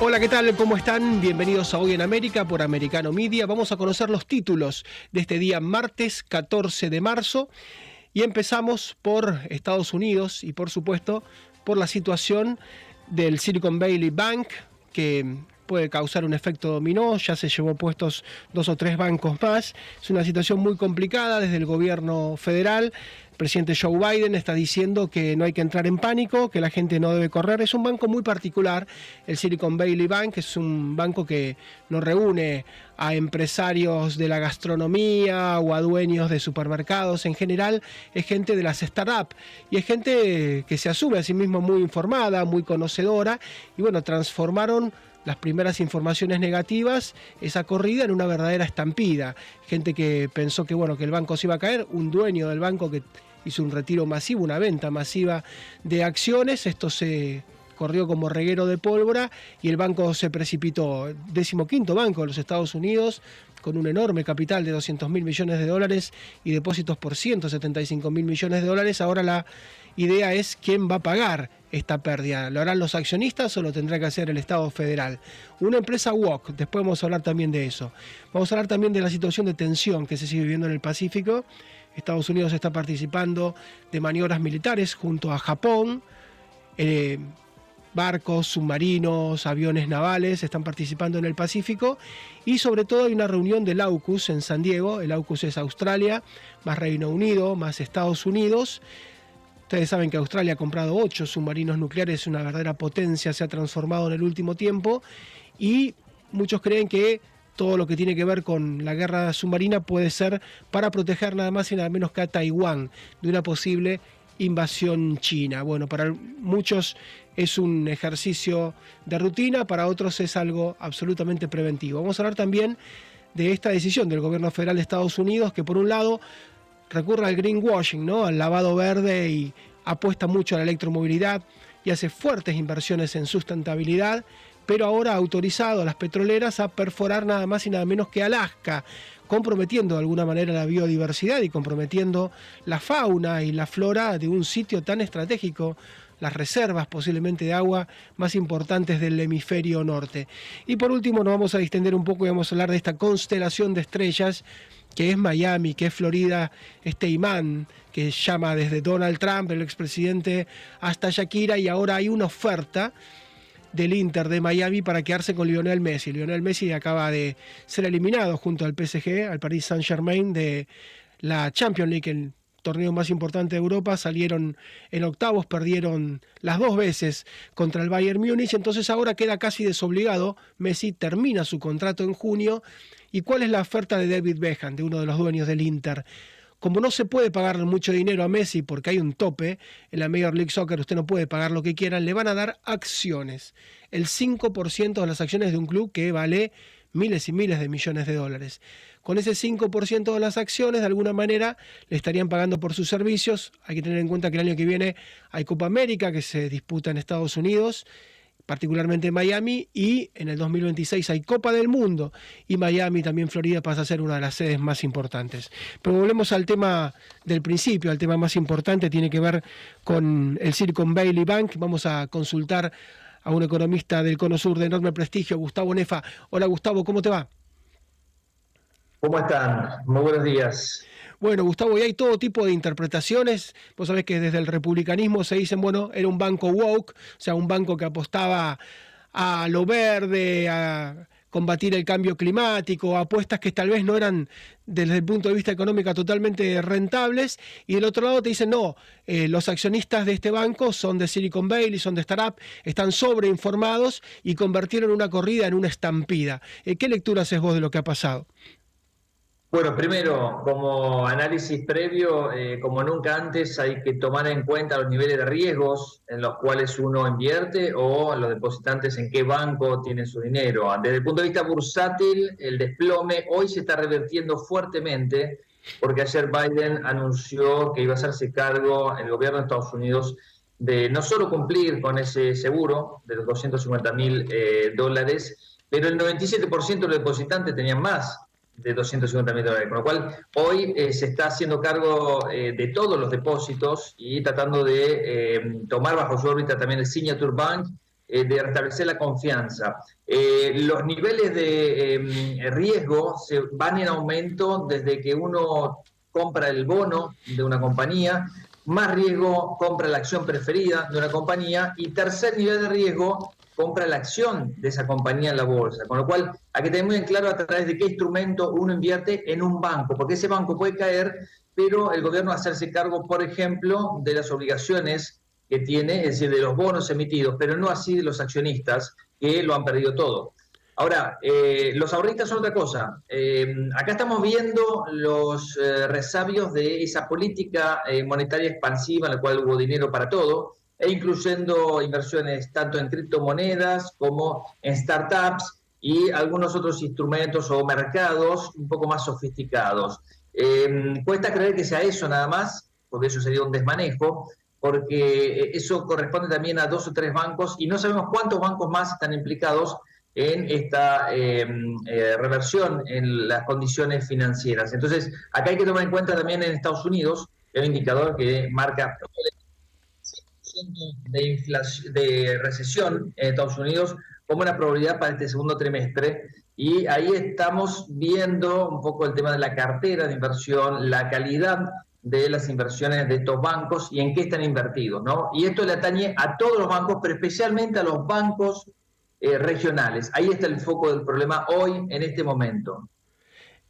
Hola, ¿qué tal? ¿Cómo están? Bienvenidos a Hoy en América por Americano Media. Vamos a conocer los títulos de este día martes 14 de marzo y empezamos por Estados Unidos y por supuesto por la situación del Silicon Valley Bank que puede causar un efecto dominó, ya se llevó puestos dos o tres bancos más, es una situación muy complicada desde el gobierno federal, el presidente Joe Biden está diciendo que no hay que entrar en pánico, que la gente no debe correr. Es un banco muy particular, el Silicon Valley Bank, es un banco que no reúne a empresarios de la gastronomía o a dueños de supermercados. En general es gente de las startups y es gente que se asume a sí mismo muy informada, muy conocedora y bueno, transformaron las primeras informaciones negativas, esa corrida en una verdadera estampida. Gente que pensó que bueno, que el banco se iba a caer, un dueño del banco que hizo un retiro masivo, una venta masiva de acciones, esto se corrió como reguero de pólvora y el banco se precipitó. Décimo quinto banco de los Estados Unidos, con un enorme capital de 200 mil millones de dólares y depósitos por 175 mil millones de dólares. Ahora la idea es quién va a pagar esta pérdida. ¿Lo harán los accionistas o lo tendrá que hacer el Estado federal? Una empresa WOC, después vamos a hablar también de eso. Vamos a hablar también de la situación de tensión que se sigue viviendo en el Pacífico. Estados Unidos está participando de maniobras militares junto a Japón. Eh, barcos, submarinos, aviones navales están participando en el Pacífico y sobre todo hay una reunión del AUKUS en San Diego. El AUKUS es Australia, más Reino Unido, más Estados Unidos Ustedes saben que Australia ha comprado ocho submarinos nucleares, una verdadera potencia, se ha transformado en el último tiempo y muchos creen que todo lo que tiene que ver con la guerra submarina puede ser para proteger nada más y nada menos que a Taiwán de una posible invasión china. Bueno, para muchos es un ejercicio de rutina, para otros es algo absolutamente preventivo. Vamos a hablar también de esta decisión del gobierno federal de Estados Unidos, que por un lado recurre al greenwashing, ¿no? al lavado verde y apuesta mucho a la electromovilidad y hace fuertes inversiones en sustentabilidad, pero ahora ha autorizado a las petroleras a perforar nada más y nada menos que Alaska, comprometiendo de alguna manera la biodiversidad y comprometiendo la fauna y la flora de un sitio tan estratégico las reservas posiblemente de agua más importantes del hemisferio norte. Y por último nos vamos a distender un poco y vamos a hablar de esta constelación de estrellas que es Miami, que es Florida, este imán que llama desde Donald Trump, el expresidente, hasta Shakira, y ahora hay una oferta del Inter de Miami para quedarse con Lionel Messi. Lionel Messi acaba de ser eliminado junto al PSG, al Paris Saint-Germain, de la Champions League, el torneo más importante de Europa, salieron en octavos, perdieron las dos veces contra el Bayern Múnich, entonces ahora queda casi desobligado. Messi termina su contrato en junio ¿Y cuál es la oferta de David Beckham, de uno de los dueños del Inter? Como no se puede pagar mucho dinero a Messi porque hay un tope en la Major League Soccer, usted no puede pagar lo que quieran, le van a dar acciones. El 5% de las acciones de un club que vale miles y miles de millones de dólares. Con ese 5% de las acciones, de alguna manera, le estarían pagando por sus servicios. Hay que tener en cuenta que el año que viene hay Copa América que se disputa en Estados Unidos particularmente en Miami, y en el 2026 hay Copa del Mundo, y Miami, también Florida, pasa a ser una de las sedes más importantes. Pero volvemos al tema del principio, al tema más importante, tiene que ver con el Silicon Valley Bank. Vamos a consultar a un economista del Cono Sur de enorme prestigio, Gustavo Nefa. Hola Gustavo, ¿cómo te va? ¿Cómo están? Muy buenos días. Bueno, Gustavo, y hay todo tipo de interpretaciones. Vos sabés que desde el republicanismo se dicen, bueno, era un banco woke, o sea, un banco que apostaba a lo verde, a combatir el cambio climático, apuestas que tal vez no eran desde el punto de vista económico totalmente rentables, y del otro lado te dicen, no, eh, los accionistas de este banco son de Silicon Valley, son de startup, están sobreinformados y convirtieron una corrida en una estampida. Eh, ¿Qué lectura haces vos de lo que ha pasado? Bueno, primero, como análisis previo, eh, como nunca antes, hay que tomar en cuenta los niveles de riesgos en los cuales uno invierte o los depositantes en qué banco tienen su dinero. Desde el punto de vista bursátil, el desplome hoy se está revertiendo fuertemente porque ayer Biden anunció que iba a hacerse cargo el gobierno de Estados Unidos de no solo cumplir con ese seguro de los 250 mil eh, dólares, pero el 97% de los depositantes tenían más de 250 mil dólares. Con lo cual, hoy eh, se está haciendo cargo eh, de todos los depósitos y tratando de eh, tomar bajo su órbita también el Signature Bank de restablecer la confianza. los niveles de em, riesgo se van en aumento desde que uno compra el bono de una compañía, más riesgo compra la acción preferida de una compañía y tercer nivel de riesgo compra la acción de esa compañía en la bolsa. Con lo cual, hay que tener muy en claro a través de qué instrumento uno invierte en un banco, porque ese banco puede caer, pero el gobierno hacerse cargo, por ejemplo, de las obligaciones que tiene, es decir, de los bonos emitidos, pero no así de los accionistas que lo han perdido todo. Ahora, eh, los ahorristas son otra cosa. Eh, acá estamos viendo los eh, resabios de esa política monetaria expansiva en la cual hubo dinero para todo, e incluyendo inversiones tanto en criptomonedas como en startups y algunos otros instrumentos o mercados un poco más sofisticados. cuesta creer que sea eso nada más, porque eso sería un desmanejo, porque eso corresponde también a dos o tres bancos y no sabemos cuántos bancos más están implicados en esta em, eh, reversión en las condiciones financieras. Entonces, acá hay que tomar en cuenta también en Estados Unidos, el indicador que marca de, de recesión en Estados Unidos como una probabilidad para este segundo trimestre. Y ahí estamos viendo un poco el tema de la cartera de inversión, la calidad de las inversiones de estos bancos y en qué están invertidos, ¿no? Y esto le atañe a todos los bancos, pero especialmente a los bancos eh, regionales. Ahí está el foco del problema hoy, en este momento.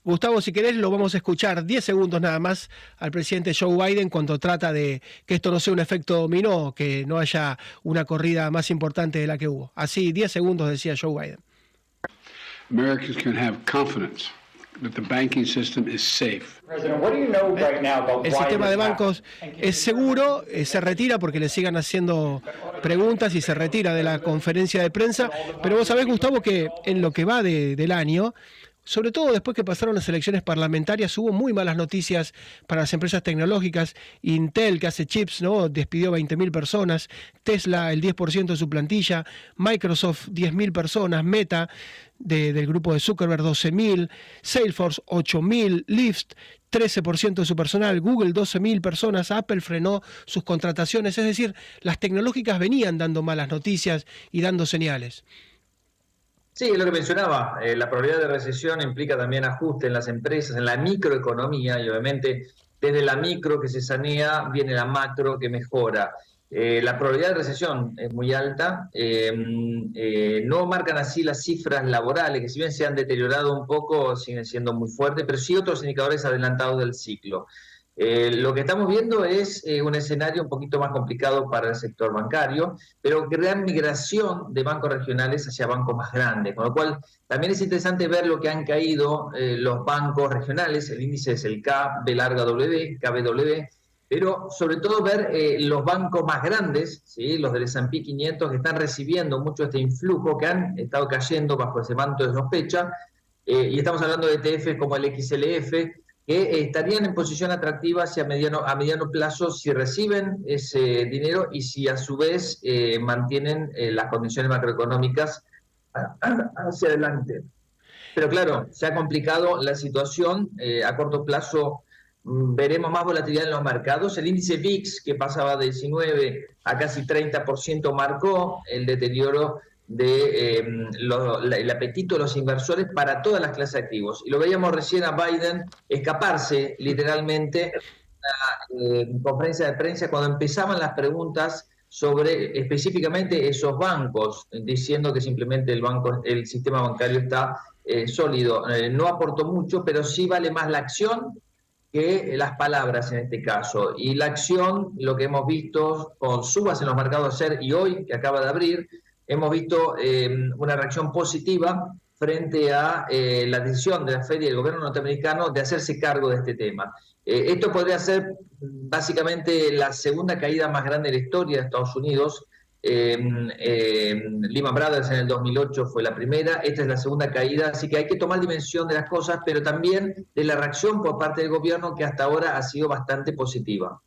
Gustavo, si querés, lo vamos a escuchar 10 segundos nada más al presidente Joe Biden cuando trata de que esto no sea un efecto dominó, que no haya una corrida más importante de la que hubo. Así, 10 segundos decía Joe Biden. Americans can have confidence el sistema de bancos es seguro, eh, se retira porque le sigan haciendo preguntas y se retira de la conferencia de prensa, pero vos sabés, Gustavo, que en lo que va del año, sobre todo después que pasaron las elecciones parlamentarias, hubo muy malas noticias para las empresas tecnológicas. Intel, que hace chips, ¿no? despidió 20.000 personas. Tesla, el 10% de su plantilla. Microsoft, 10.000 personas. Meta, del grupo de Zuckerberg, 12.000. Salesforce, 8.000. Lyft, 13% de su personal, Google 12.000 personas, Apple frenó sus contrataciones, es decir, las tecnológicas venían dando malas noticias y dando señales. Sí, es lo que mencionaba. Eh, la probabilidad de recesión implica también ajuste en las empresas, en la microeconomía, y obviamente desde la micro que se sanea viene la macro que mejora. Eh, la probabilidad de recesión es muy alta. Eh, no marcan así las cifras laborales, que si bien se han deteriorado un poco, siguen siendo muy fuertes, pero sí otros indicadores adelantados del ciclo. Eh, lo que estamos viendo es eh, un escenario un poquito más complicado para el sector bancario, pero gran migración de bancos regionales hacia bancos más grandes, con lo cual también es interesante ver lo que han caído eh, los bancos regionales, el índice es el K, B larga W, KBW, pero sobre todo ver los bancos más grandes, ¿sí? los del S&P 500, que están recibiendo mucho este influjo, que han estado cayendo bajo ese manto de sospecha, y estamos hablando de ETF como el XLF, que estarían en posición atractiva hacia mediano, a mediano plazo si reciben ese dinero y si a su vez eh, mantienen eh, las condiciones macroeconómicas hacia adelante. Pero claro, se ha complicado la situación. Eh, a corto plazo mm, veremos más volatilidad en los mercados. El índice VIX, que pasaba de 19 a casi 30%, marcó el deterioro de em, el apetito de los inversores para todas las clases de activos. Y lo veíamos recién a Biden escaparse literalmente en la eh, conferencia de prensa cuando empezaban las preguntas sobre específicamente esos bancos, diciendo que simplemente el banco, el sistema bancario está eh, sólido. Eh, no aportó mucho, pero sí vale más la acción que las palabras en este caso. Y la acción, lo que hemos visto con subas en los mercados ayer y hoy, que acaba de abrir, hemos visto eh, una reacción positiva frente a eh, la decisión de la Fed y del gobierno norteamericano de hacerse cargo de este tema. Eh, esto podría ser básicamente la segunda caída más grande de la historia de Estados Unidos. Lehman Brothers en el 2008 fue la primera, esta es la segunda caída, así que hay que tomar dimensión de las cosas, pero también de la reacción por parte del gobierno que hasta ahora ha sido bastante positiva.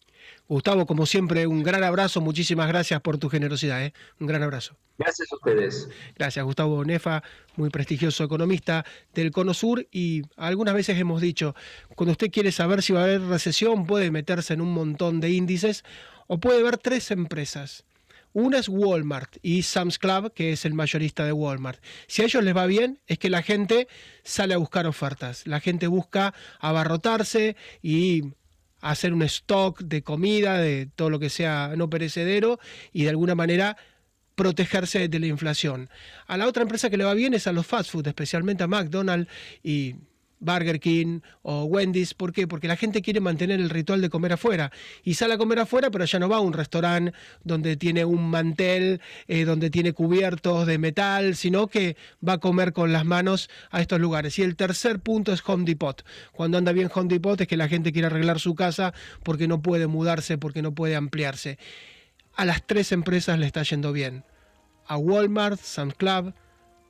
Gustavo, como siempre, un gran abrazo. Muchísimas gracias por tu generosidad. ¿eh? Un gran abrazo. Gracias a ustedes. Gracias, Gustavo Nefa, muy prestigioso economista del Cono Sur. Y algunas veces hemos dicho, cuando usted quiere saber si va a haber recesión, puede meterse en un montón de índices o puede ver tres empresas. Una es Walmart y Sam's Club, que es el mayorista de Walmart. Si a ellos les va bien, es que la gente sale a buscar ofertas. La gente busca abarrotarse y hacer un stock de comida, de todo lo que sea no perecedero y de alguna manera protegerse de la inflación. A la otra empresa que le va bien es a los fast food, especialmente a McDonald's y Burger King o Wendy's. ¿Por qué? Porque la gente quiere mantener el ritual de comer afuera. Y sale a comer afuera, pero ya no va a un restaurante donde tiene un mantel, eh, donde tiene cubiertos de metal, sino que va a comer con las manos a estos lugares. Y el tercer punto es Home Depot. Cuando anda bien Home Depot es que la gente quiere arreglar su casa porque no puede mudarse, porque no puede ampliarse. A las tres empresas le está yendo bien. A Walmart, Sam's Club,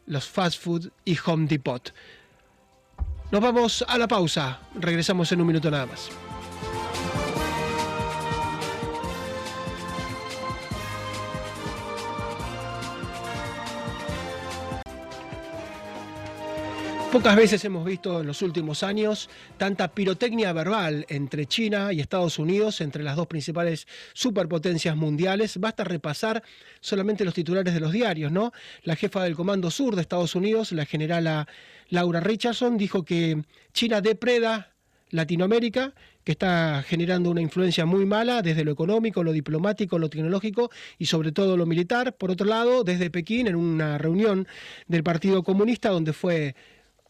los fast food y Home Depot. Nos vamos a la pausa. Regresamos en un minuto nada más. Pocas veces hemos visto en los últimos años tanta pirotecnia verbal entre China y Estados Unidos, entre las dos principales superpotencias mundiales. Basta repasar solamente los titulares de los diarios, ¿no? La jefa del Comando Sur de Estados Unidos, la generala Laura Richardson, dijo que China depreda Latinoamérica, que está generando una influencia muy mala desde lo económico, lo diplomático, lo tecnológico y sobre todo lo militar. Por otro lado, desde Pekín, en una reunión del Partido Comunista, donde fue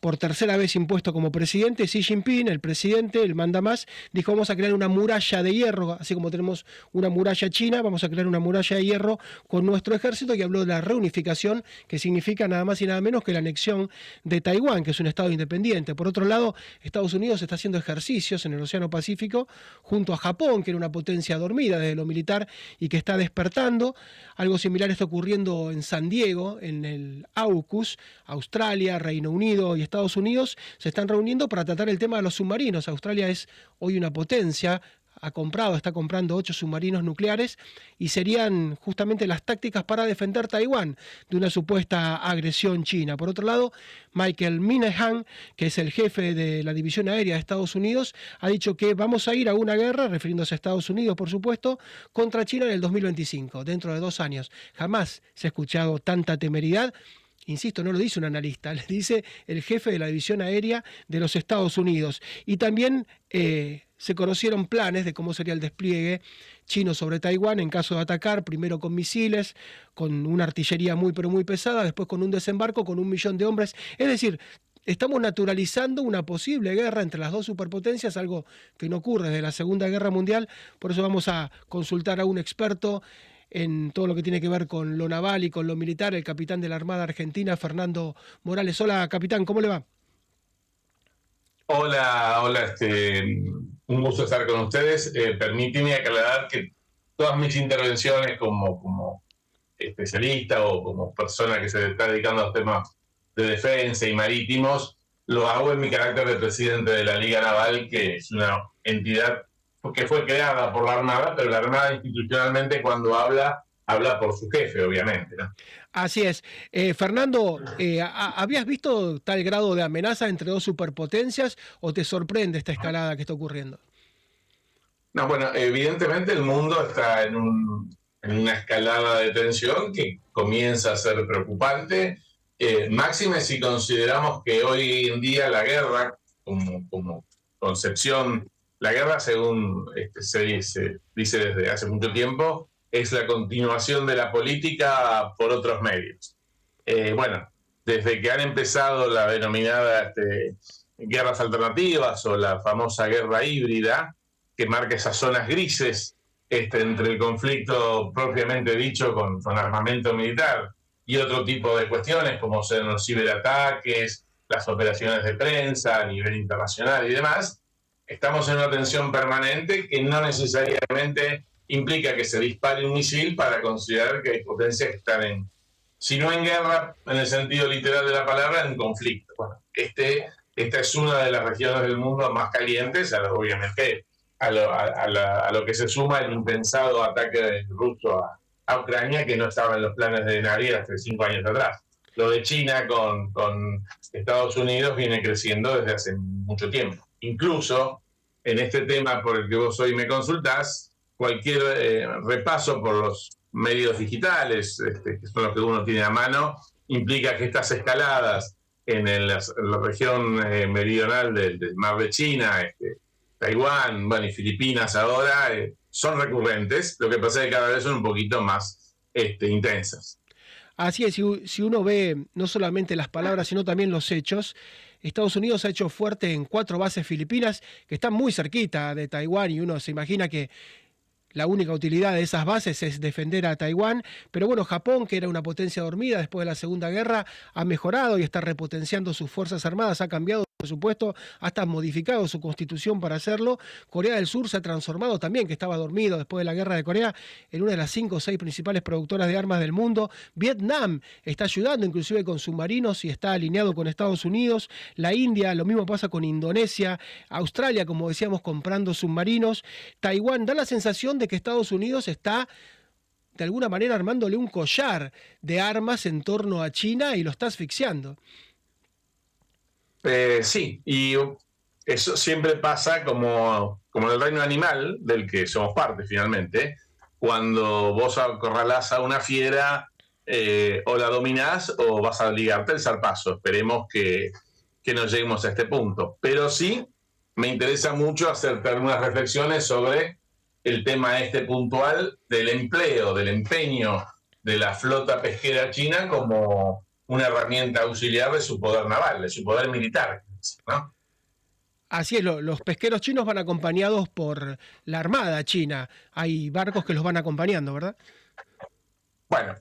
por tercera vez impuesto como presidente, Xi Jinping, el presidente, el manda más, dijo vamos a crear una muralla de hierro, así como tenemos una muralla china, vamos a crear una muralla de hierro con nuestro ejército y habló de la reunificación, que significa nada más y nada menos que la anexión de Taiwán, que es un estado independiente. Por otro lado, Estados Unidos está haciendo ejercicios en el Océano Pacífico junto a Japón, que era una potencia dormida desde lo militar y que está despertando. Algo similar está ocurriendo en San Diego, en el AUKUS, Australia, Reino Unido y Estados Unidos se están reuniendo para tratar el tema de los submarinos. Australia es hoy una potencia, ha comprado, está comprando ocho submarinos nucleares y serían justamente las tácticas para defender Taiwán de una supuesta agresión china. Por otro lado, Michael Minahan, que es el jefe de la División Aérea de Estados Unidos, ha dicho que vamos a ir a una guerra, refiriéndose a Estados Unidos, por supuesto, contra China en el 2025, dentro de dos años. Jamás se ha escuchado tanta temeridad Insisto, no lo dice un analista, le dice el jefe de la División Aérea de los Estados Unidos. Y también eh, se conocieron planes de cómo sería el despliegue chino sobre Taiwán en caso de atacar, primero con misiles, con una artillería muy pero muy pesada, después con un desembarco con un millón de hombres. Es decir, estamos naturalizando una posible guerra entre las dos superpotencias, algo que no ocurre desde la Segunda Guerra Mundial. Por eso vamos a consultar a un experto en todo lo que tiene que ver con lo naval y con lo militar, el capitán de la Armada Argentina, Fernando Morales. Hola, capitán, ¿cómo le va? Hola, hola, este, un gusto estar con ustedes. Eh, permíteme aclarar que todas mis intervenciones como, como especialista o como persona que se está dedicando a temas de defensa y marítimos, lo hago en mi carácter de presidente de la Liga Naval, que es una entidad que fue creada por la Armada, pero la Armada institucionalmente cuando habla, habla por su jefe, obviamente. Así es. Eh, Fernando, eh, ¿habías visto tal grado de amenaza entre dos superpotencias o te sorprende esta escalada que está ocurriendo? No, bueno, evidentemente el mundo está en, una escalada de tensión que comienza a ser preocupante. Eh, máxime si consideramos que hoy en día la guerra, como, como concepción la guerra, según este, se, dice, desde hace mucho tiempo, es la continuación de la política por otros medios. Eh, bueno, desde que han empezado la denominada este, guerras alternativas o la famosa guerra híbrida, que marca esas zonas grises este, entre el conflicto propiamente dicho con, con, armamento militar y otro tipo de cuestiones como ser los ciberataques, las operaciones de prensa a nivel internacional y demás, estamos en una tensión permanente que no necesariamente implica que se dispare un misil para considerar que hay potencias que están en, si no en guerra, en el sentido literal de la palabra, en conflicto. Bueno, este, esta es una de las regiones del mundo más calientes, obviamente a lo, a, lo, que se suma el impensado ataque ruso a, a, Ucrania, que no estaba en los planes de nadie hace cinco años atrás. Lo de China con Estados Unidos viene creciendo desde hace mucho tiempo. Incluso en este tema por el que vos hoy me consultás, cualquier eh, repaso por los medios digitales, este, que son los que uno tiene a mano, implica que estas escaladas en, la región eh, meridional del, mar de China, este, Taiwán, bueno, y Filipinas ahora, eh, son recurrentes, lo que pasa es que cada vez son un poquito más este, intensas. Así es, si, uno ve no solamente las palabras, sino también los hechos, Estados Unidos ha hecho fuerte en cuatro bases filipinas que están muy cerquita de Taiwán y uno se imagina que la única utilidad de esas bases es defender a Taiwán, pero bueno, Japón, que era una potencia dormida después de la Segunda Guerra, ha mejorado y está repotenciando sus Fuerzas Armadas, ha cambiado por supuesto, hasta modificado su constitución para hacerlo. Corea del Sur se ha transformado también, que estaba dormido después de la guerra de Corea, en una de las cinco o seis principales productoras de armas del mundo. Vietnam está ayudando inclusive con submarinos y está alineado con Estados Unidos. La India, lo mismo pasa con Indonesia. Australia, como decíamos, comprando submarinos. Taiwán da la sensación de que Estados Unidos está de alguna manera armándole un collar de armas en torno a China y lo está asfixiando. Eh, sí, y eso siempre pasa como, como en el reino animal, del que somos parte finalmente, cuando vos acorralás a una fiera eh, o la dominás o vas a ligarte el zarpazo. Esperemos que, que no lleguemos a este punto. Pero sí, me interesa mucho hacerte algunas reflexiones sobre el tema este puntual del empleo, del empeño de la flota pesquera china como una herramienta auxiliar de su poder naval, de su poder militar. Así es, los pesqueros chinos van acompañados por la Armada China. Hay barcos que los van acompañando, ¿verdad? Bueno,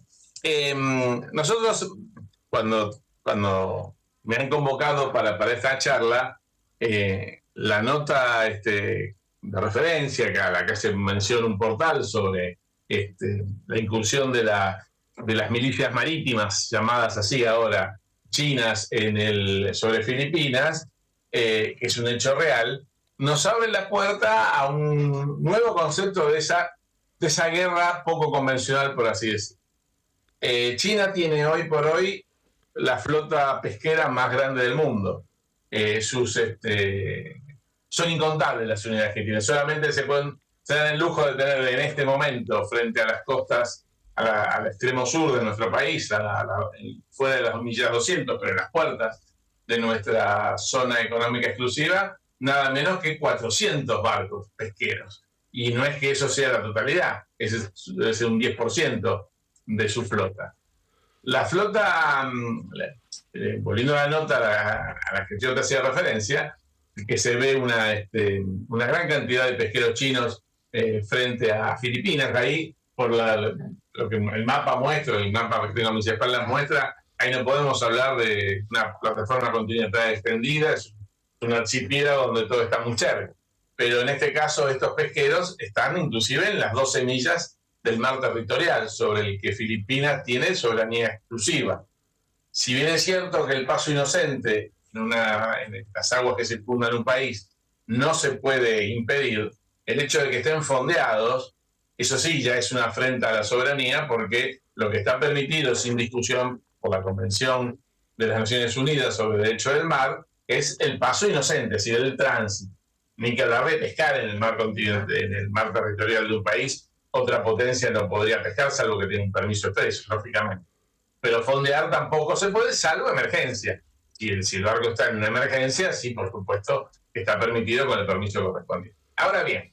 em, nosotros cuando, cuando me han convocado para, para esta charla, eh, la nota este, de referencia, que a la que se menciona un portal sobre este, la incursión de la de las milicias marítimas, llamadas así ahora, chinas en el, sobre Filipinas, eh, que es un hecho real, nos abre la puerta a un nuevo concepto de esa, de esa guerra poco convencional, por así decirlo. Eh, China tiene hoy por hoy la flota pesquera más grande del mundo. Eh, sus, este, son incontables las unidades que tiene. Solamente se pueden se dan el lujo de tener en este momento frente a las costas al extremo sur de nuestro país, a fuera de las millas 200, pero en las puertas de nuestra zona económica exclusiva, nada menos que 400 barcos pesqueros. Y no es que eso sea la totalidad, es, ser un 10% de su flota. La flota, eh, volviendo a la nota a la, que yo te hacía referencia, que se ve una, este, una gran cantidad de pesqueros chinos eh, frente a Filipinas, ahí por la, lo que el mapa muestra, el mapa que tengo municipal la muestra, ahí no podemos hablar de una plataforma continental extendida, es un archipiélago donde todo está muy cerca. Pero en este caso estos pesqueros están inclusive en las dos semillas del mar territorial, sobre el que Filipinas tiene soberanía exclusiva. Si bien es cierto que el paso inocente en, una, en las aguas que circundan un país no se puede impedir, el hecho de que estén fondeados eso sí, ya es una afrenta a la soberanía porque lo que está permitido sin discusión por la Convención de las Naciones Unidas sobre el Derecho del Mar es el paso inocente, es decir, el tránsito. Ni que hablar de pescar en el mar en el mar territorial de un país, otra potencia no podría pescar salvo que tenga un permiso expreso, lógicamente. Pero fondear tampoco se puede, salvo emergencia. Si el, si el barco está en una emergencia, sí, por supuesto, está permitido con el permiso correspondiente. Ahora bien,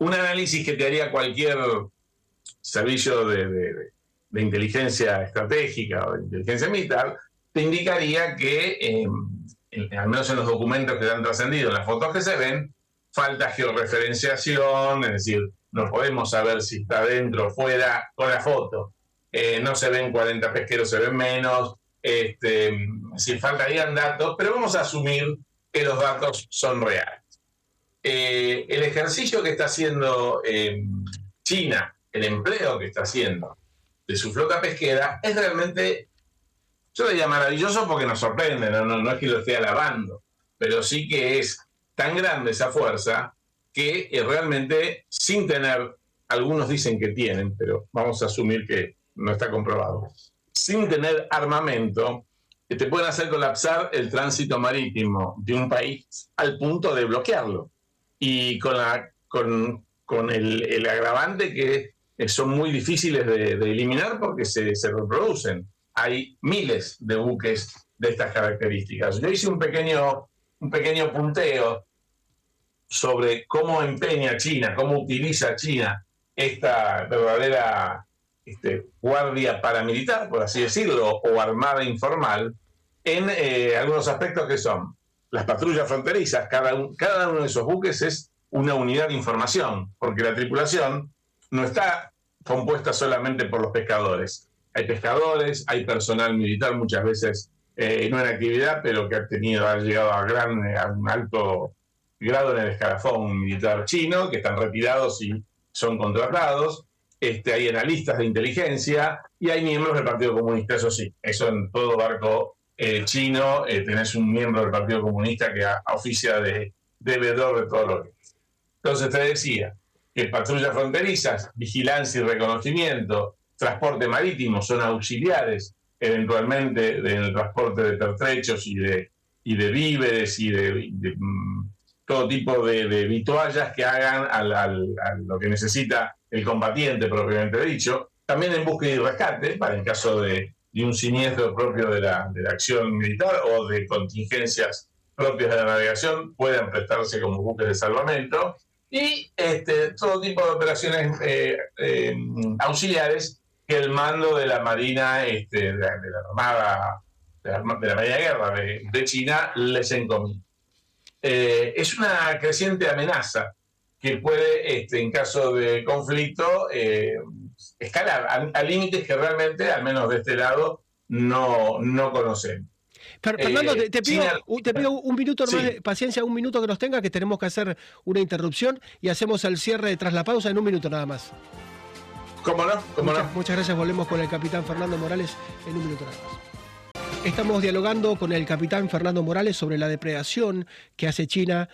un análisis que te haría cualquier servicio de, inteligencia estratégica o de inteligencia militar, te indicaría que, em, al menos en los documentos que han trascendido, en las fotos que se ven, falta georreferenciación, es decir, no podemos saber si está dentro o fuera con la foto. Eh, no se ven 40 pesqueros, se ven menos. Este, si faltarían datos, pero vamos a asumir que los datos son reales. Eh, el ejercicio que está haciendo eh, China, el empleo que está haciendo de su flota pesquera, es realmente, yo diría maravilloso porque nos sorprende, no, no, es que lo esté alabando, pero sí que es tan grande esa fuerza que eh, realmente sin tener, algunos dicen que tienen, pero vamos a asumir que no está comprobado, sin tener armamento, te pueden hacer colapsar el tránsito marítimo de un país al punto de bloquearlo y con, la, con, con el, el, agravante que son muy difíciles de, eliminar porque se, se, reproducen. Hay miles de buques de estas características. Yo hice un pequeño, un pequeño punteo sobre cómo empeña China, cómo utiliza China esta verdadera este, guardia paramilitar, por así decirlo, o armada informal, en eh, algunos aspectos que son las patrullas fronterizas. Cada, cada uno de esos buques es una unidad de información, porque la tripulación no está compuesta solamente por los pescadores. Hay pescadores, hay personal militar muchas veces eh, no en actividad, pero que ha tenido, llegado a, gran, a un alto grado en el escalafón militar chino, que están retirados y son contratados. Este, hay analistas de inteligencia y hay miembros del Partido Comunista, eso sí, eso en todo barco eh, chino eh, tenés un miembro del Partido Comunista que oficia de, de veedor de todo lo que es. Entonces te decía que patrullas fronterizas, vigilancia y reconocimiento, transporte marítimo son auxiliares eventualmente del transporte de pertrechos y de, y de víveres y de, mm, todo tipo de, de, vituallas que hagan al, a lo que necesita el combatiente propiamente dicho. También en búsqueda y rescate, para el caso de, un siniestro propio de la, de la acción militar o de contingencias propias de la navegación, puedan prestarse como buques de salvamento. Y este, todo tipo de operaciones eh, eh, auxiliares que el mando de la Marina, este, de, la, Armada, de la, Marina de Guerra de, China les encomienda. Eh, es una creciente amenaza que puede, este, en caso de conflicto, escalar a, límites que realmente, al menos de este lado, no, no conocemos. Fernando, te, eh, pido, un minuto más de paciencia, un minuto que nos tenga, que tenemos que hacer una interrupción y hacemos el cierre tras la pausa en un minuto nada más. ¿Cómo no? ¿Cómo muchas, no? muchas gracias. Volvemos con el capitán Fernando Morales en un minuto nada más. Estamos dialogando con el capitán Fernando Morales sobre la depredación que hace China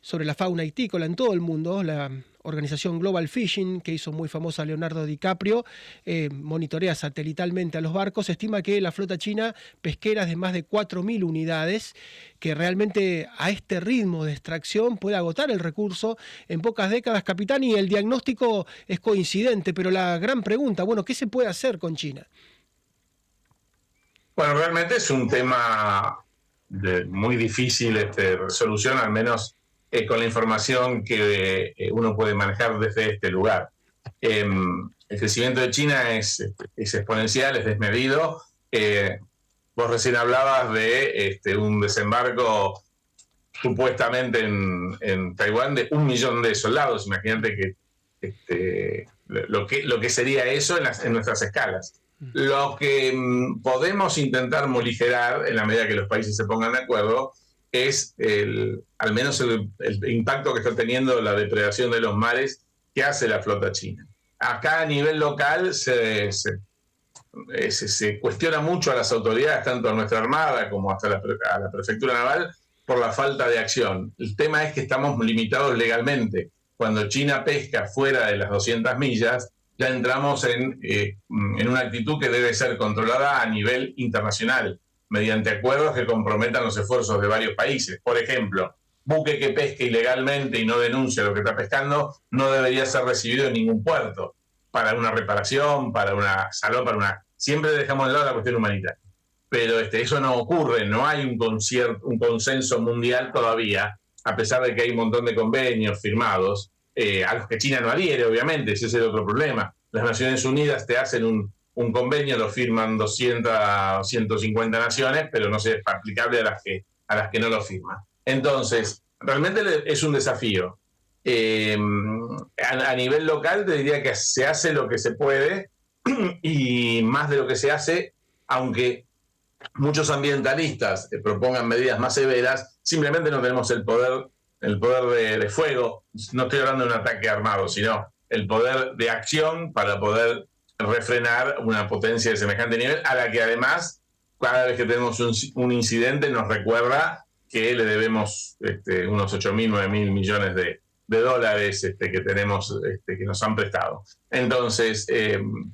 sobre la fauna itícola en todo el mundo. La organización Global Fishing, que hizo muy famosa Leonardo DiCaprio, eh, monitorea satelitalmente a los barcos, estima que la flota china pesquera es de más de 4.000 unidades, que realmente a este ritmo de extracción puede agotar el recurso en pocas décadas, capitán, y el diagnóstico es coincidente, pero la gran pregunta, bueno, ¿qué se puede hacer con China? Bueno, realmente es un tema muy difícil este, resolución, al menos eh, con la información que eh, uno puede manejar desde este lugar. Em, el crecimiento de China es, es exponencial, es desmedido. Eh, vos recién hablabas de este, un desembarco supuestamente en, Taiwán de un millón de soldados. Imagínate que, este, lo, que lo que sería eso en, en nuestras escalas. Mm. Lo que mm, podemos intentar moligerar en la medida que los países se pongan de acuerdo es el, al menos el, impacto que está teniendo la depredación de los mares que hace la flota china. Acá a nivel local se, se, eh, cuestiona mucho a las autoridades, tanto a nuestra Armada como hasta la, a la Prefectura Naval, por la falta de acción. El tema es que estamos limitados legalmente. Cuando China pesca fuera de las 200 millas, ya entramos en, eh, en una actitud que debe ser controlada a nivel internacional mediante acuerdos que comprometan los esfuerzos de varios países. Por ejemplo, buque que pesque ilegalmente y no denuncia lo que está pescando no debería ser recibido en ningún puerto para una reparación, para una salud, para una... Siempre dejamos de lado la cuestión humanitaria. Pero este, eso no ocurre, no hay un, concierto, un consenso mundial todavía, a pesar de que hay un montón de convenios firmados, eh, a los que China no adhiere, obviamente, ese es el otro problema. Las Naciones Unidas te hacen un, un convenio lo firman 200, 150 naciones, pero no es aplicable a las que, a las que no lo firman. Entonces, realmente es un desafío. Eh, a, nivel local te diría que se hace lo que se puede y más de lo que se hace, aunque muchos ambientalistas propongan medidas más severas, simplemente no tenemos el poder, el poder de fuego. No estoy hablando de un ataque armado, sino el poder de acción para poder refrenar una potencia de semejante nivel, a la que además, cada vez que tenemos un, incidente, nos recuerda que le debemos este, unos 8 mil, 9 mil millones de, dólares este, que tenemos, este, que nos han prestado. Entonces, em,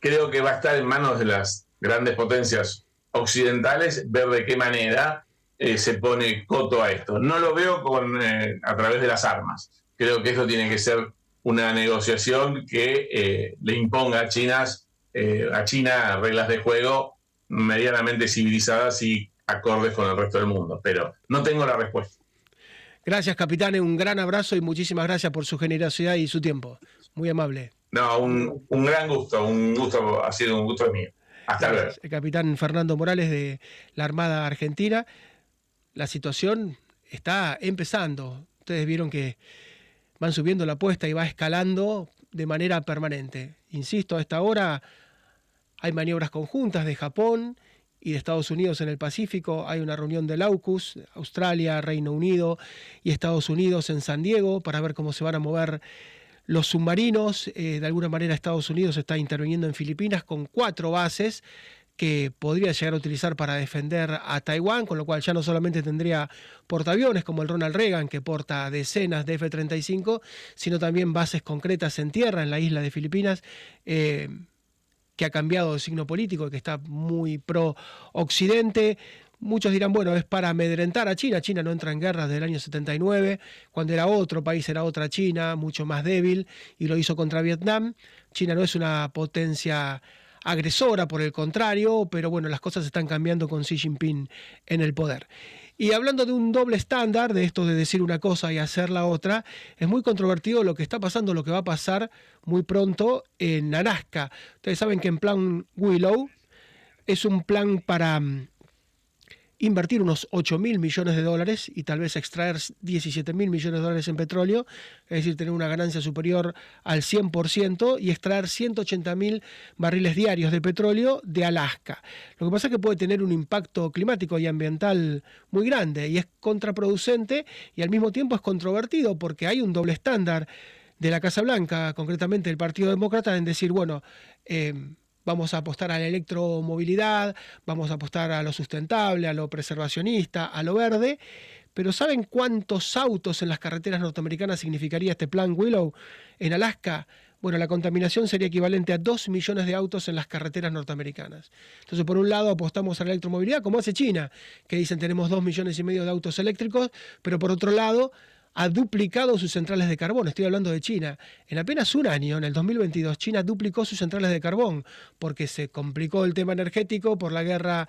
creo que va a estar en manos de las grandes potencias occidentales ver de qué manera eh, se pone coto a esto. No lo veo con, eh, a través de las armas. Creo que eso tiene que ser una negociación que eh, le imponga a, Chinas, eh, a China reglas de juego medianamente civilizadas y acordes con el resto del mundo. Pero no tengo la respuesta. Gracias, capitán. Un gran abrazo y muchísimas gracias por su generosidad y su tiempo. Muy amable. No, un, gran gusto, un gusto, ha sido un gusto mío. Hasta luego. El capitán Fernando Morales de la Armada Argentina. La situación está empezando. Ustedes vieron que van subiendo la apuesta y va escalando de manera permanente. Insisto, a esta hora hay maniobras conjuntas de Japón y de Estados Unidos en el Pacífico. Hay una reunión del AUKUS, Australia, Reino Unido y Estados Unidos en San Diego para ver cómo se van a mover los submarinos. Eh, de alguna manera Estados Unidos está interviniendo en Filipinas con cuatro bases que podría llegar a utilizar para defender a Taiwán, con lo cual ya no solamente tendría portaaviones como el Ronald Reagan, que porta decenas de F-35, sino también bases concretas en tierra en la isla de Filipinas. Eh, que ha cambiado de signo político, que está muy pro-occidente. Muchos dirán, bueno, es para amedrentar a China. China no entra en guerra desde el año 79, cuando era otro país, era otra China, mucho más débil, y lo hizo contra Vietnam. China no es una potencia agresora, por el contrario, pero bueno, las cosas están cambiando con Xi Jinping en el poder. Y hablando de un doble estándar, de esto de decir una cosa y hacer la otra, es muy controvertido lo que está pasando, lo que va a pasar muy pronto en Alaska. Ustedes saben que en plan Willow es un plan para mm, invertir unos 8 mil millones de dólares y tal vez extraer 17 mil millones de dólares en petróleo, es decir, tener una ganancia superior al 100% y extraer 180 mil barriles diarios de petróleo de Alaska. Lo que pasa es que puede tener un impacto climático y ambiental muy grande y es contraproducente y al mismo tiempo es controvertido porque hay un doble estándar de la Casa Blanca, concretamente el Partido Demócrata, en decir, bueno, eh, vamos a apostar a la electromovilidad, vamos a apostar a lo sustentable, a lo preservacionista, a lo verde. Pero ¿saben cuántos autos en las carreteras norteamericanas significaría este plan Willow? En Alaska, bueno, la contaminación sería equivalente a 2 millones de autos en las carreteras norteamericanas. Entonces, por un lado, apostamos a la electromovilidad, como hace China, que dicen tenemos 2 millones y medio de autos eléctricos, pero por otro lado, ha duplicado sus centrales de carbón. Estoy hablando de China. En apenas un año, en el 2022, China duplicó sus centrales de carbón porque se complicó el tema energético por la guerra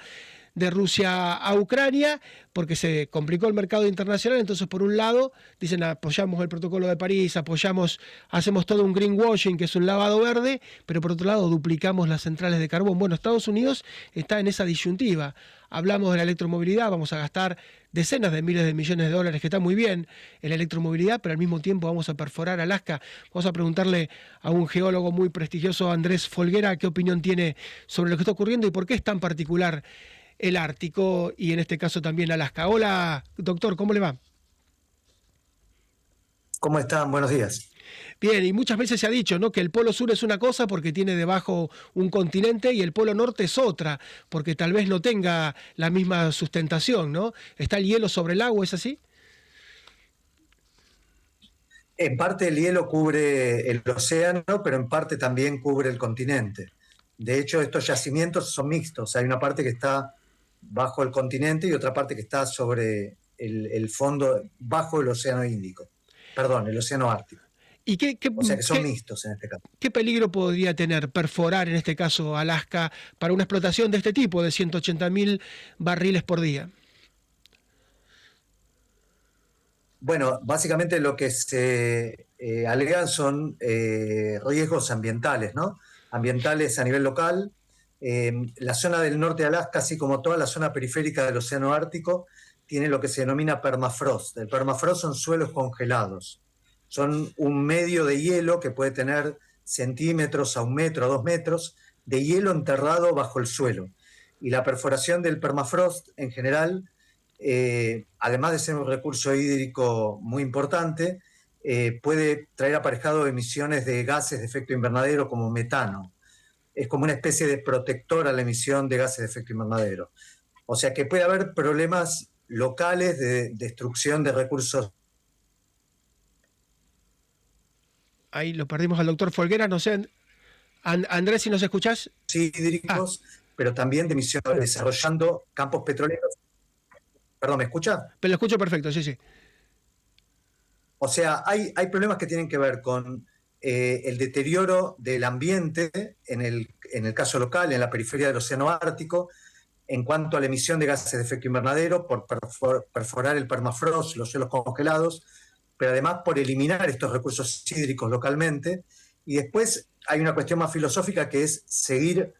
de Rusia a Ucrania, porque se complicó el mercado internacional. Entonces, por un lado, dicen apoyamos el protocolo de París, apoyamos, hacemos todo un greenwashing, que es un lavado verde, pero por otro lado, duplicamos las centrales de carbón. Bueno, Estados Unidos está en esa disyuntiva. Hablamos de la electromovilidad, vamos a gastar decenas de miles de millones de dólares, que está muy bien en la electromovilidad, pero al mismo tiempo vamos a perforar Alaska. Vamos a preguntarle a un geólogo muy prestigioso, Andrés Folguera, qué opinión tiene sobre lo que está ocurriendo y por qué es tan particular el Ártico y en este caso también Alaska. Hola, doctor, ¿cómo le va? ¿Cómo están? Buenos días. Bien, y muchas veces se ha dicho ¿no? que el Polo Sur es una cosa porque tiene debajo un continente y el Polo Norte es otra, porque tal vez no tenga la misma sustentación, ¿no? ¿Está el hielo sobre el agua, es así? En parte el hielo cubre el océano, pero en parte también cubre el continente. De hecho, estos yacimientos son mixtos. Hay una parte que está bajo el continente y otra parte que está sobre el, fondo, bajo el Océano Índico. Perdón, el Océano Ártico. ¿Y qué, o sea que son mixtos en este caso. ¿Qué peligro podría tener perforar, en este caso, Alaska para una explotación de este tipo, de 180 mil barriles por día? Bueno, básicamente lo que se eh, alegan son eh, riesgos ambientales, ¿no? Ambientales a nivel local, Em, la zona del norte de Alaska, así como toda la zona periférica del Océano Ártico, tiene lo que se denomina permafrost. El permafrost son suelos congelados. Son un medio de hielo que puede tener centímetros a un metro, a dos metros, de hielo enterrado bajo el suelo. Y la perforación del permafrost en general, eh, además de ser un recurso hídrico muy importante, eh, puede traer aparejado emisiones de gases de efecto invernadero como metano, es como una especie de protector a la emisión de gases de efecto invernadero. O sea que puede haber problemas locales de destrucción de recursos. Ahí lo perdimos al doctor Folguera, no sé, Andrés, si nos escuchás. Sí, hídricos, ah. pero también de desarrollando campos petroleros. Perdón, ¿me escucha? Pero lo escucho perfecto, sí, sí. O sea, hay, hay problemas que tienen que ver con eh, el deterioro del ambiente en el, en el caso local, en la periferia del Océano Ártico, en cuanto a la emisión de gases de efecto invernadero por perforar el permafrost, los suelos congelados, pero además por eliminar estos recursos hídricos localmente. Y después hay una cuestión más filosófica que es seguir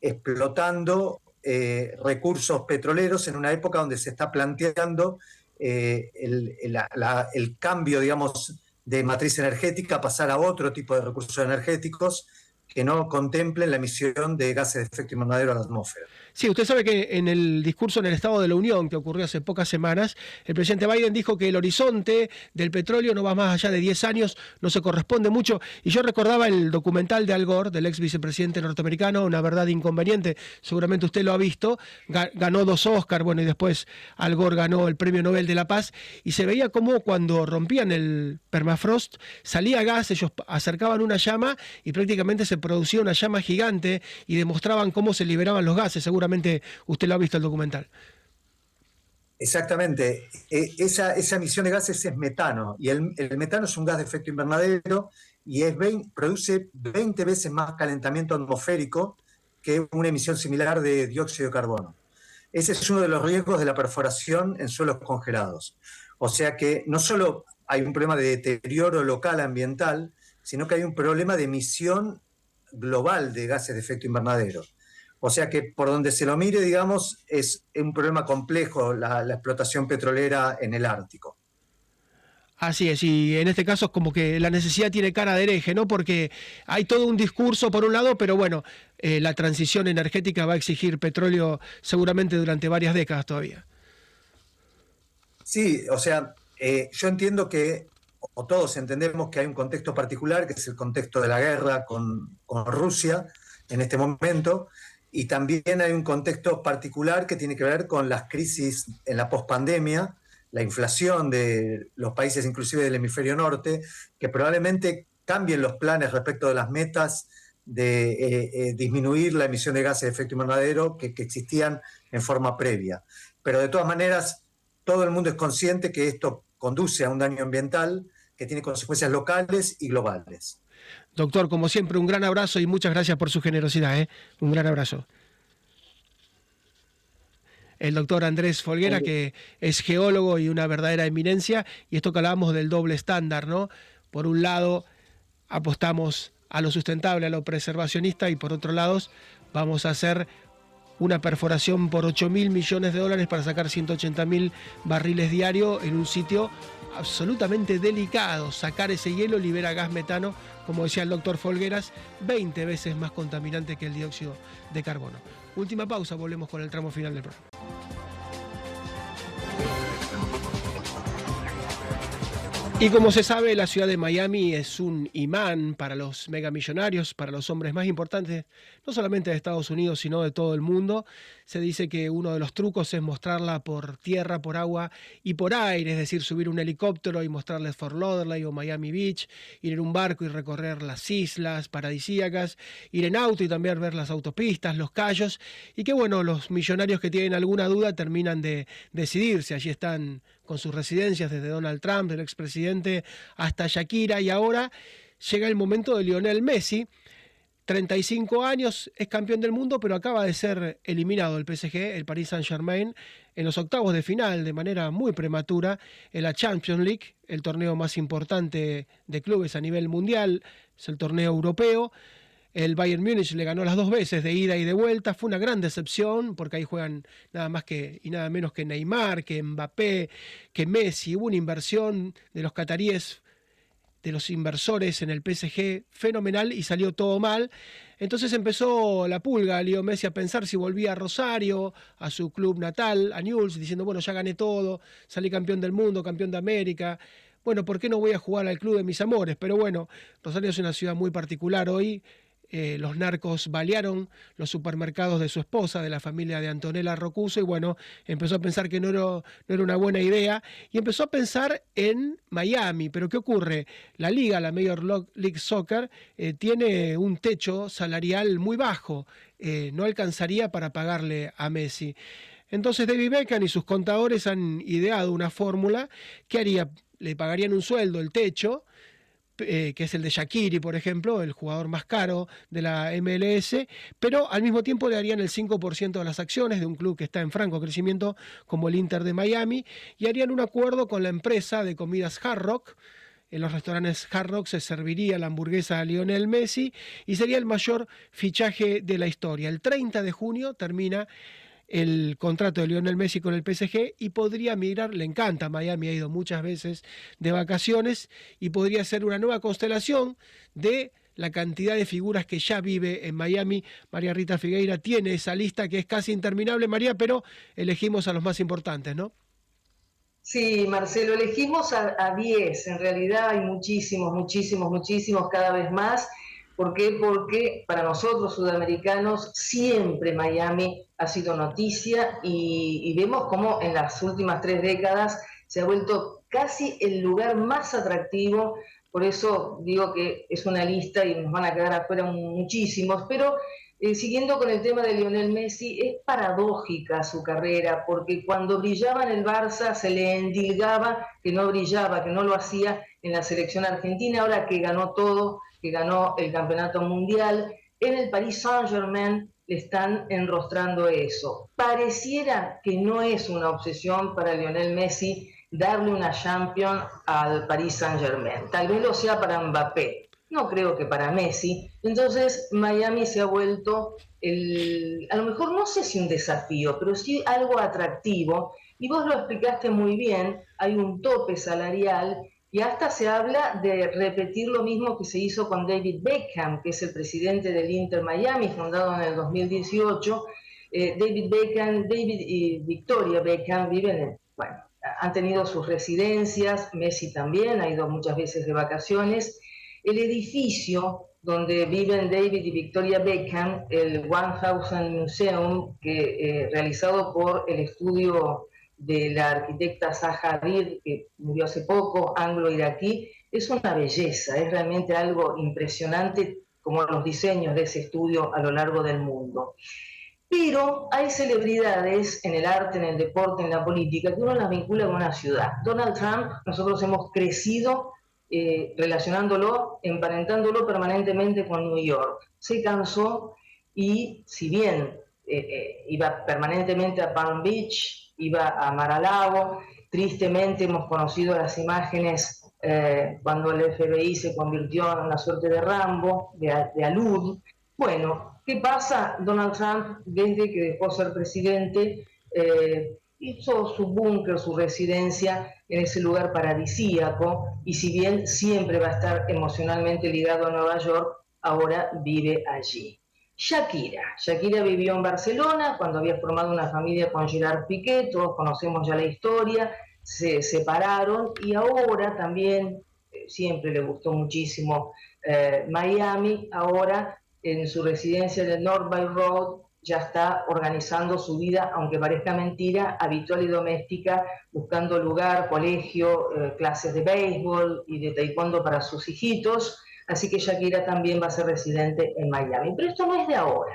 explotando eh, recursos petroleros en una época donde se está planteando eh, el, el, cambio, digamos, de matriz energética, pasar a otro tipo de recursos energéticos que no contemplen la emisión de gases de efecto invernadero a la atmósfera. Sí, usted sabe que en el discurso en el Estado de la Unión que ocurrió hace pocas semanas, el presidente Biden dijo que el horizonte del petróleo no va más allá de 10 años, no se corresponde mucho. Y yo recordaba el documental de Al Gore, del ex vicepresidente norteamericano, Una verdad inconveniente, seguramente usted lo ha visto, ganó dos Oscars, bueno, y después Al Gore ganó el Premio Nobel de la Paz, y se veía como cuando rompían el permafrost, salía gas, ellos acercaban una llama y prácticamente se producía una llama gigante y demostraban cómo se liberaban los gases, seguramente usted lo ha visto el documental. Exactamente. E, esa, emisión de gases es metano y el, metano es un gas de efecto invernadero y es produce 20 veces más calentamiento atmosférico que una emisión similar de dióxido de carbono. Ese es uno de los riesgos de la perforación en suelos congelados. O sea que no solo hay un problema de deterioro local ambiental, sino que hay un problema de emisión global de gases de efecto invernadero. O sea que por donde se lo mire, digamos, es un problema complejo la, explotación petrolera en el Ártico. Así es, y en este caso es como que la necesidad tiene cara de hereje, ¿no? Porque hay todo un discurso por un lado, pero bueno, eh, la transición energética va a exigir petróleo seguramente durante varias décadas todavía. Sí, o sea, eh, yo entiendo que, o todos entendemos que hay un contexto particular, que es el contexto de la guerra con, con Rusia en este momento, y también hay un contexto particular que tiene que ver con las crisis en la pospandemia, la inflación de los países inclusive del hemisferio norte, que probablemente cambien los planes respecto de las metas de eh, eh, disminuir la emisión de gases de efecto invernadero que, que existían en forma previa. Pero de todas maneras, todo el mundo es consciente que esto conduce a un daño ambiental que tiene consecuencias locales y globales. Doctor, como siempre, un gran abrazo y muchas gracias por su generosidad. ¿eh? Un gran abrazo. El doctor Andrés Folguera, que es geólogo y una verdadera eminencia, y esto que hablábamos del doble estándar, ¿no? Por un lado, apostamos a lo sustentable, a lo preservacionista, y por otro lado, vamos a hacer una perforación por 8 mil millones de dólares para sacar 180 mil barriles diarios en un sitio absolutamente delicado. Sacar ese hielo libera gas metano, como decía el doctor Folgueras, 20 veces más contaminante que el dióxido de carbono. Última pausa, volvemos con el tramo final del programa. Y como se sabe, la ciudad de Miami es un imán para los megamillonarios, para los hombres más importantes, no solamente de Estados Unidos, sino de todo el mundo. Se dice que uno de los trucos es mostrarla por tierra, por agua y por aire, es decir, subir un helicóptero y mostrarles Fort Lauderdale o Miami Beach, ir en un barco y recorrer las islas paradisíacas, ir en auto y también ver las autopistas, los callos, y que bueno, los millonarios que tienen alguna duda terminan de decidirse. Allí están con sus residencias desde Donald Trump, del expresidente, hasta Shakira, y ahora llega el momento de Lionel Messi. 35 años, es campeón del mundo, pero acaba de ser eliminado el PSG, el Paris Saint-Germain, en los octavos de final de manera muy prematura en la Champions League, el torneo más importante de clubes a nivel mundial, es el torneo europeo. El Bayern Múnich le ganó las dos veces de ida y de vuelta. Fue una gran decepción porque ahí juegan nada más que y nada menos que Neymar, que Mbappé, que Messi. Hubo una inversión de los cataríes, de los inversores en el PSG fenomenal y salió todo mal. Entonces empezó la pulga, Leo Messi, a pensar si volvía a Rosario, a su club natal, a Newell's, diciendo, bueno, ya gané todo, salí campeón del mundo, campeón de América. Bueno, ¿por qué no voy a jugar al club de mis amores? Pero bueno, Rosario es una ciudad muy particular hoy eh, los narcos balearon los supermercados de su esposa, de la familia de Antonella Rocuso, y bueno, empezó a pensar que no era, no era una buena idea, y empezó a pensar en Miami. Pero ¿qué ocurre? La liga, la Major League Soccer, eh, tiene un techo salarial muy bajo, eh, no alcanzaría para pagarle a Messi. Entonces David Beckham y sus contadores han ideado una fórmula que haría, le pagarían un sueldo, el techo, eh, que es el de Shakiri, por ejemplo, el jugador más caro de la MLS, pero al mismo tiempo le harían el 5% de las acciones de un club que está en franco crecimiento como el Inter de Miami y harían un acuerdo con la empresa de comidas Hard Rock. En los restaurantes Hard Rock se serviría la hamburguesa a Lionel Messi y sería el mayor fichaje de la historia. El 30 de junio termina el contrato de Lionel Messi con el PSG y podría migrar, le encanta Miami, ha ido muchas veces de vacaciones y podría ser una nueva constelación de la cantidad de figuras que ya vive en Miami. María Rita Figueira tiene esa lista que es casi interminable, María, pero elegimos a los más importantes, ¿no? Sí, Marcelo, elegimos a 10, en realidad hay muchísimos, muchísimos, muchísimos cada vez más. ¿Por qué? Porque para nosotros sudamericanos siempre Miami ha sido noticia y, vemos cómo en las últimas tres décadas se ha vuelto casi el lugar más atractivo. Por eso digo que es una lista y nos van a quedar afuera muchísimos, pero eh, siguiendo con el tema de Lionel Messi, es paradójica su carrera, porque cuando brillaba en el Barça se le endilgaba que no brillaba, que no lo hacía en la selección argentina, ahora que ganó todo, que ganó el campeonato mundial, en el Paris Saint-Germain le están enrostrando eso. Pareciera que no es una obsesión para Lionel Messi darle una champion al Paris Saint-Germain. Tal vez lo sea para Mbappé, no creo que para Messi. Entonces Miami se ha vuelto, el, a lo mejor no sé si un desafío, pero sí algo atractivo. Y vos lo explicaste muy bien, hay un tope salarial y hasta se habla de repetir lo mismo que se hizo con David Beckham, que es el presidente del Inter Miami, fundado en el 2018. Eh, David Beckham, David y Victoria Beckham viven en, bueno, han tenido sus residencias, Messi también, ha ido muchas veces de vacaciones. El edificio donde viven David y Victoria Beckham, el One Thousand Museum, que, eh, realizado por el estudio de la arquitecta Zaha Hadid, que murió hace poco, anglo-iraquí, es una belleza, es realmente algo impresionante como los diseños de ese estudio a lo largo del mundo. Pero hay celebridades en el arte, en el deporte, en la política, que uno las vincula con una ciudad. Donald Trump, nosotros hemos crecido eh, relacionándolo, emparentándolo permanentemente con New York. Se cansó y si bien eh, eh, iba permanentemente a Palm Beach, iba a Mar-a-Lago. Tristemente hemos conocido las imágenes eh, cuando el FBI se convirtió en una suerte de Rambo, de, alud. Bueno, ¿qué pasa? Donald Trump, desde que dejó ser presidente, eh, hizo su búnker, su residencia en ese lugar paradisíaco, y si bien siempre va a estar emocionalmente ligado a Nueva York, ahora vive allí. Shakira. Shakira vivió en Barcelona cuando había formado una familia con Gerard Piqué, todos conocemos ya la historia, se separaron y ahora también, eh, siempre le gustó muchísimo eh, Miami, ahora en su residencia de North Bay Road ya está organizando su vida, aunque parezca mentira, habitual y doméstica, buscando lugar, colegio, eh, clases de béisbol y de taekwondo para sus hijitos así que Shakira también va a ser residente en Miami. Pero esto no es de ahora.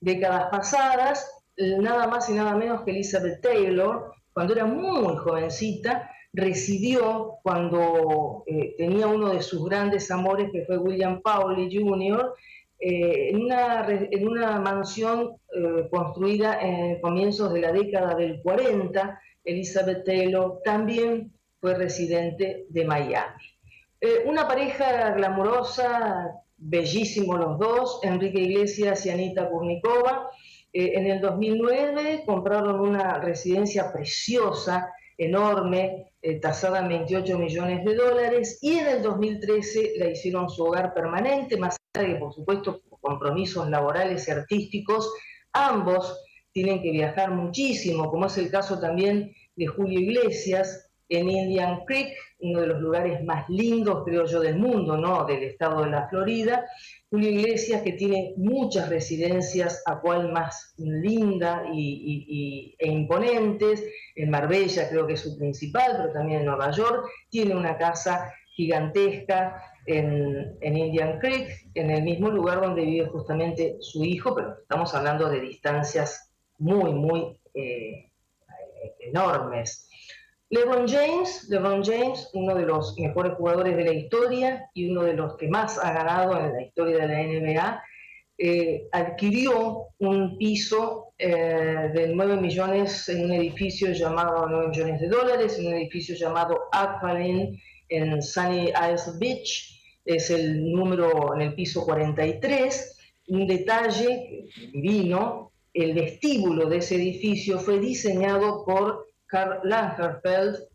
Décadas pasadas, nada más y nada menos que Elizabeth Taylor, cuando era muy jovencita, residió cuando eh, tenía uno de sus grandes amores, que fue William Pauli Jr., eh, en, una, mansión eh, construida en comienzos de la década del 40. Elizabeth Taylor también fue residente de Miami. Eh, una pareja glamurosa, bellísimos los dos, Enrique Iglesias y Anita Kurnikova. Eh, en el 2009 compraron una residencia preciosa, enorme, eh, tasada en 28 millones de dólares, y en el 2013 la hicieron su hogar permanente, más allá de que, por supuesto, compromisos laborales y artísticos, ambos tienen que viajar muchísimo, como es el caso también de Julio Iglesias, en Indian Creek, uno de los lugares más lindos, creo yo, del mundo, ¿no? Del estado de la Florida. Julio Iglesias, que tiene muchas residencias, a cual más linda y, e imponentes. En Marbella creo que es su principal, pero también en Nueva York. Tiene una casa gigantesca en, Indian Creek, en el mismo lugar donde vive justamente su hijo, pero estamos hablando de distancias muy, muy eh, enormes. LeBron James, LeBron James, uno de los mejores jugadores de la historia y uno de los que más ha ganado en la historia de la NBA, eh, adquirió un piso eh, de 9 millones en un edificio llamado 9 millones de dólares, en un edificio llamado Aqualin en Sunny Isles Beach, es el número en el piso 43, un detalle divino, el vestíbulo de ese edificio fue diseñado por Karl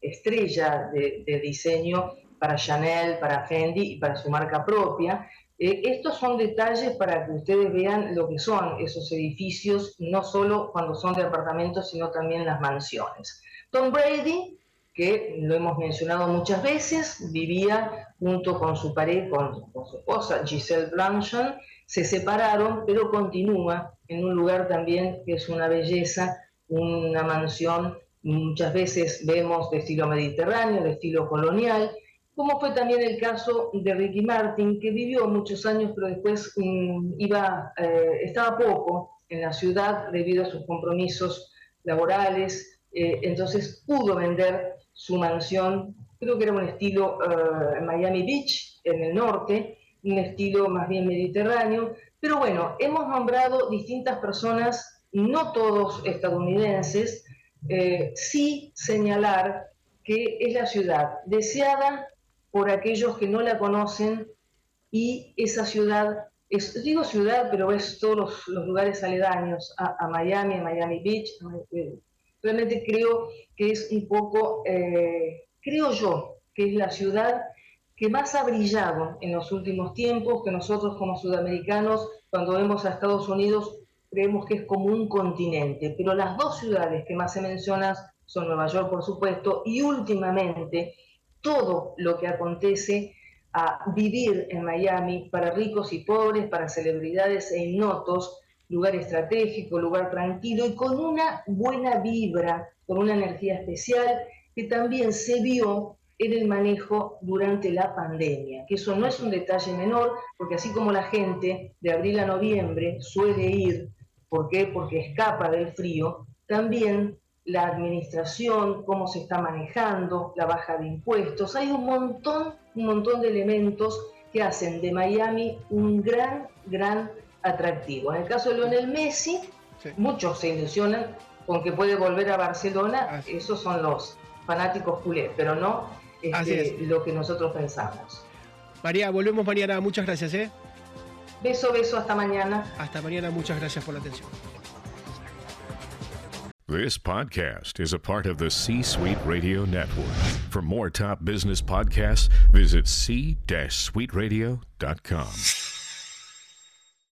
estrella de, de diseño para Chanel, para Fendi y para su marca propia, eh, estos son detalles para que ustedes vean lo que son esos edificios, no solo cuando son de apartamentos, sino también las mansiones. Tom Brady, que lo hemos mencionado muchas veces, vivía junto con su pareja, con, su esposa Giselle Blanchon, se separaron, pero continúa en un lugar también que es una belleza, una mansión, muchas veces vemos de estilo mediterráneo, de estilo colonial, como fue también el caso de Ricky Martin, que vivió muchos años, pero después mm, iba, eh, estaba poco en la ciudad debido a sus compromisos laborales, eh, entonces pudo vender su mansión, creo que era un estilo eh, Miami Beach, en el norte, un estilo más bien mediterráneo, pero bueno, hemos nombrado distintas personas, no todos estadounidenses, sí señalar que es la ciudad deseada por aquellos que no la conocen y esa ciudad, es, digo ciudad, pero es todos los, lugares aledaños a, Miami, a Miami Beach. Eh, realmente creo que es un poco, eh, creo yo, que es la ciudad que más ha brillado en los últimos tiempos, que nosotros como sudamericanos, cuando vemos a Estados Unidos, creemos que es como un continente, pero las dos ciudades que más se mencionan son Nueva York, por supuesto, y últimamente todo lo que acontece a vivir en Miami para ricos y pobres, para celebridades e ignotos, lugar estratégico, lugar tranquilo y con una buena vibra, con una energía especial que también se vio en el manejo durante la pandemia, que eso no es un detalle menor, porque así como la gente de abril a noviembre suele ir, ¿por qué? Porque escapa del frío, también la administración, cómo se está manejando, la baja de impuestos. Hay un montón, un montón de elementos que hacen de Miami un gran, gran atractivo. En el caso de Lionel Messi, muchos se ilusionan con que puede volver a Barcelona. Esos son los fanáticos culés, pero no este, lo que nosotros pensamos. María, volvemos mañana. Muchas gracias. ¿eh? Beso, beso, hasta mañana. Hasta mañana, muchas gracias por la atención. This podcast is a part of the C Suite Radio Network. For more top business podcasts, visit c-suiteradio.com.